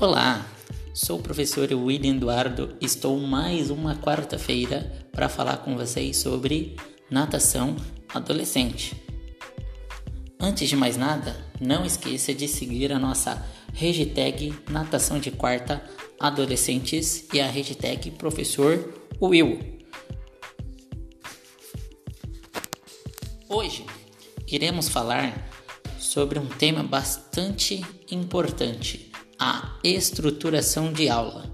Olá, sou o professor William Eduardo. Estou mais uma quarta-feira para falar com vocês sobre natação adolescente. Antes de mais nada, não esqueça de seguir a nossa hashtag Natação de Quarta Adolescentes e a hashtag Professor Will. Hoje iremos falar sobre um tema bastante importante: a estruturação de aula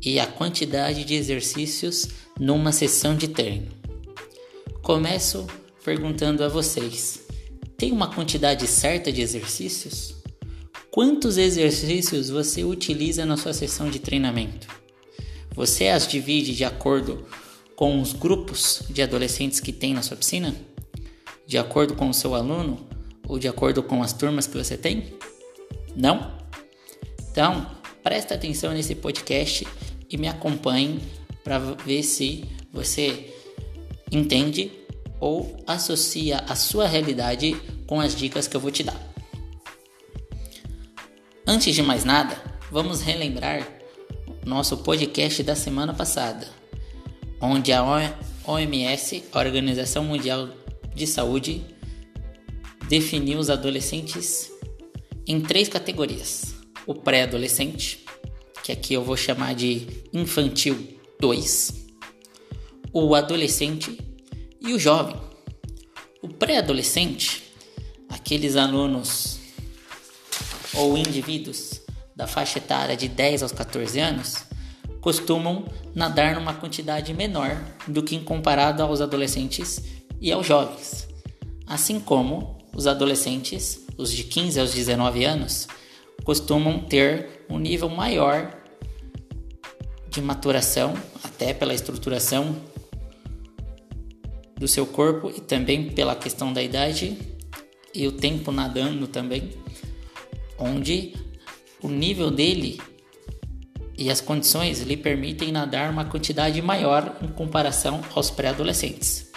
e a quantidade de exercícios numa sessão de treino. Começo perguntando a vocês: tem uma quantidade certa de exercícios? Quantos exercícios você utiliza na sua sessão de treinamento? Você as divide de acordo com os grupos de adolescentes que tem na sua piscina? De acordo com o seu aluno? ou de acordo com as turmas que você tem? Não? Então, presta atenção nesse podcast e me acompanhe para ver se você entende ou associa a sua realidade com as dicas que eu vou te dar. Antes de mais nada, vamos relembrar nosso podcast da semana passada, onde a OMS, a Organização Mundial de Saúde, definiu os adolescentes em três categorias: o pré-adolescente, que aqui eu vou chamar de infantil 2, o adolescente e o jovem. O pré-adolescente, aqueles alunos ou indivíduos da faixa etária de 10 aos 14 anos, costumam nadar numa quantidade menor do que em comparado aos adolescentes e aos jovens, assim como os adolescentes, os de 15 aos 19 anos, costumam ter um nível maior de maturação, até pela estruturação do seu corpo e também pela questão da idade e o tempo nadando também, onde o nível dele e as condições lhe permitem nadar uma quantidade maior em comparação aos pré-adolescentes,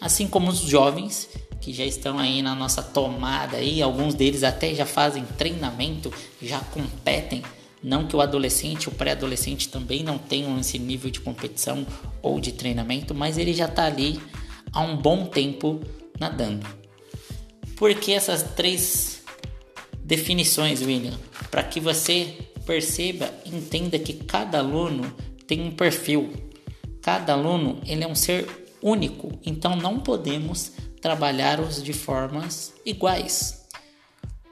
assim como os jovens que já estão aí na nossa tomada aí, alguns deles até já fazem treinamento, já competem. Não que o adolescente, o pré-adolescente também não tenham esse nível de competição ou de treinamento, mas ele já está ali há um bom tempo nadando. Por que essas três definições, William? Para que você perceba, entenda que cada aluno tem um perfil. Cada aluno ele é um ser único, então não podemos trabalhar-os de formas iguais.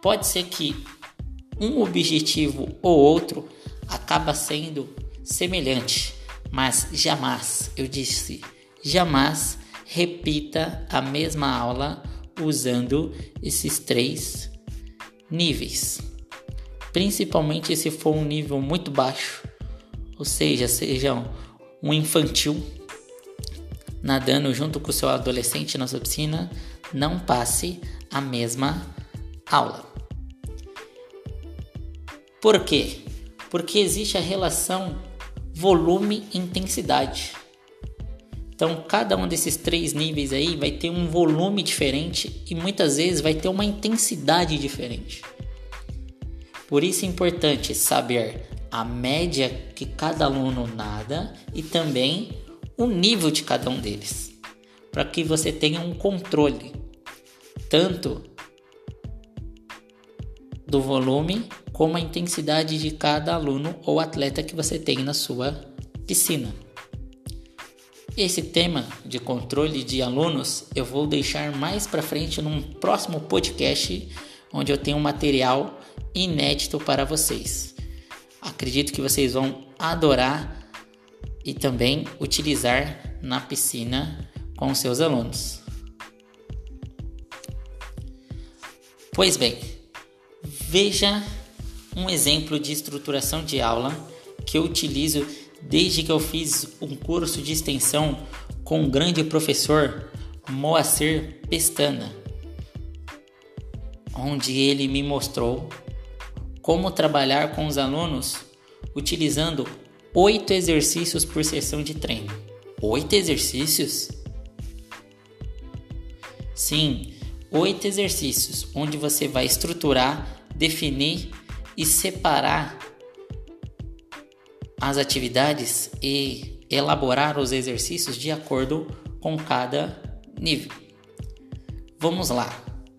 Pode ser que um objetivo ou outro acaba sendo semelhante, mas jamais, eu disse, jamais repita a mesma aula usando esses três níveis. Principalmente se for um nível muito baixo, ou seja, sejam um infantil nadando junto com o seu adolescente na sua piscina, não passe a mesma aula. Por quê? Porque existe a relação volume-intensidade. Então, cada um desses três níveis aí vai ter um volume diferente e muitas vezes vai ter uma intensidade diferente. Por isso é importante saber a média que cada aluno nada e também o nível de cada um deles, para que você tenha um controle tanto do volume como a intensidade de cada aluno ou atleta que você tem na sua piscina. Esse tema de controle de alunos eu vou deixar mais para frente num próximo podcast onde eu tenho um material inédito para vocês. Acredito que vocês vão adorar e também utilizar na piscina com seus alunos. Pois bem, veja um exemplo de estruturação de aula que eu utilizo desde que eu fiz um curso de extensão com o grande professor Moacir Pestana, onde ele me mostrou como trabalhar com os alunos utilizando oito exercícios por sessão de treino. Oito exercícios? Sim, oito exercícios onde você vai estruturar, definir e separar as atividades e elaborar os exercícios de acordo com cada nível. Vamos lá,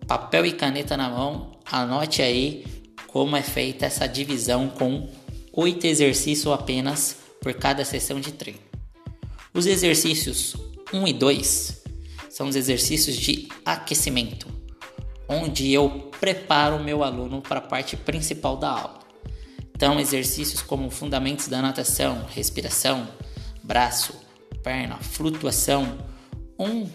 papel e caneta na mão, anote aí como é feita essa divisão com oito exercícios apenas por cada sessão de treino. Os exercícios 1 e 2 são os exercícios de aquecimento, onde eu preparo o meu aluno para a parte principal da aula. Então, exercícios como fundamentos da natação, respiração, braço, perna, flutuação, um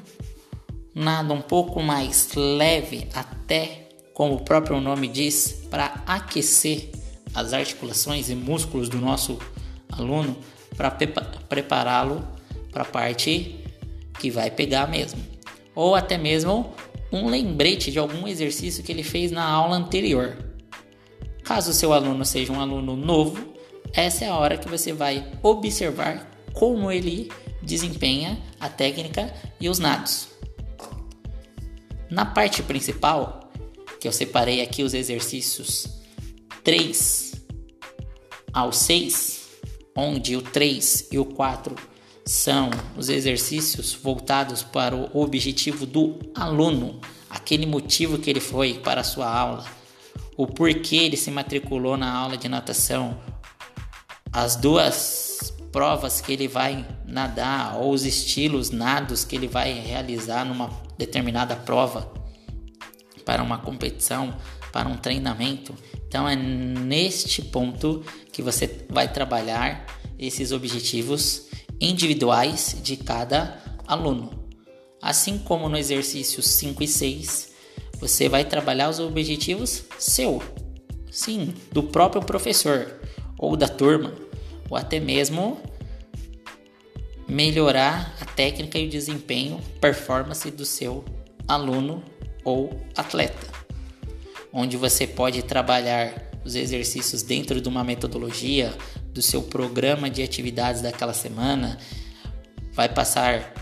nada um pouco mais leve, até como o próprio nome diz, para aquecer as articulações e músculos do nosso aluno para prepará-lo para a parte que vai pegar mesmo. Ou até mesmo um lembrete de algum exercício que ele fez na aula anterior. Caso o seu aluno seja um aluno novo, essa é a hora que você vai observar como ele desempenha a técnica e os nados. Na parte principal, que eu separei aqui os exercícios 3 ao 6, onde o 3 e o 4 são os exercícios voltados para o objetivo do aluno, aquele motivo que ele foi para a sua aula, o porquê ele se matriculou na aula de natação, as duas provas que ele vai nadar ou os estilos nados que ele vai realizar numa determinada prova para uma competição, para um treinamento. Então é neste ponto que você vai trabalhar esses objetivos individuais de cada aluno. Assim como no exercício 5 e 6, você vai trabalhar os objetivos seu, sim, do próprio professor ou da turma ou até mesmo melhorar a técnica e o desempenho, performance do seu aluno ou atleta, onde você pode trabalhar os exercícios dentro de uma metodologia do seu programa de atividades daquela semana, vai passar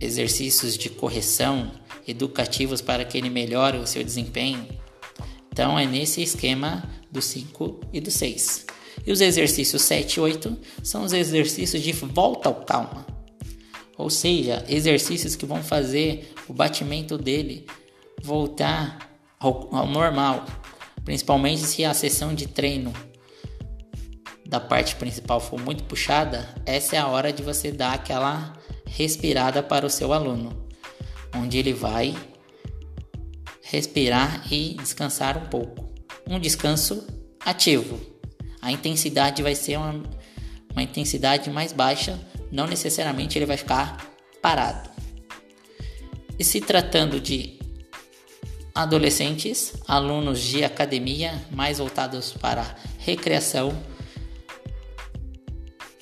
exercícios de correção educativos para que ele melhore o seu desempenho. Então é nesse esquema do 5 e do 6. E os exercícios 7 e 8 são os exercícios de volta ao calma. Ou seja, exercícios que vão fazer o batimento dele voltar ao, ao normal, principalmente se a sessão de treino da parte principal for muito puxada, essa é a hora de você dar aquela respirada para o seu aluno, onde ele vai respirar e descansar um pouco. Um descanso ativo, a intensidade vai ser uma, uma intensidade mais baixa, não necessariamente ele vai ficar parado. E se tratando de adolescentes, alunos de academia mais voltados para recreação,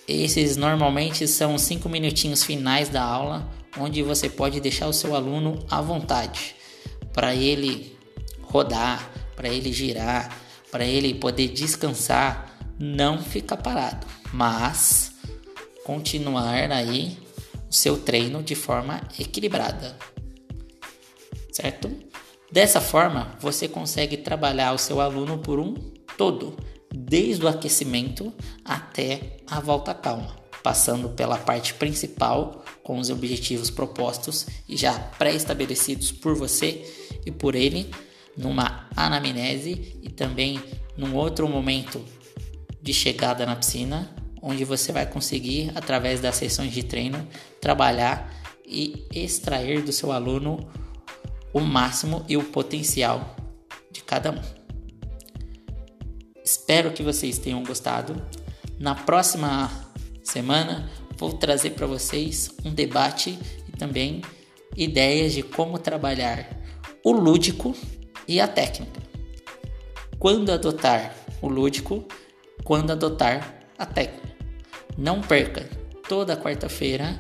esses normalmente são cinco minutinhos finais da aula, onde você pode deixar o seu aluno à vontade para ele rodar, para ele girar, para ele poder descansar, não ficar parado, mas continuar aí o seu treino de forma equilibrada. Certo? Dessa forma, você consegue trabalhar o seu aluno por um todo, desde o aquecimento até a volta calma, passando pela parte principal com os objetivos propostos e já pré-estabelecidos por você e por ele numa anamnese e também num outro momento de chegada na piscina, onde você vai conseguir, através das sessões de treino, trabalhar e extrair do seu aluno o máximo e o potencial de cada um. Espero que vocês tenham gostado. Na próxima semana vou trazer para vocês um debate e também ideias de como trabalhar o lúdico e a técnica. Quando adotar o lúdico, quando adotar a técnica. Não perca toda quarta-feira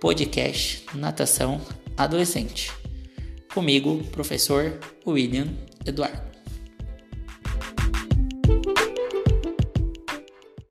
podcast Natação Adolescente. Comigo, professor William Eduardo.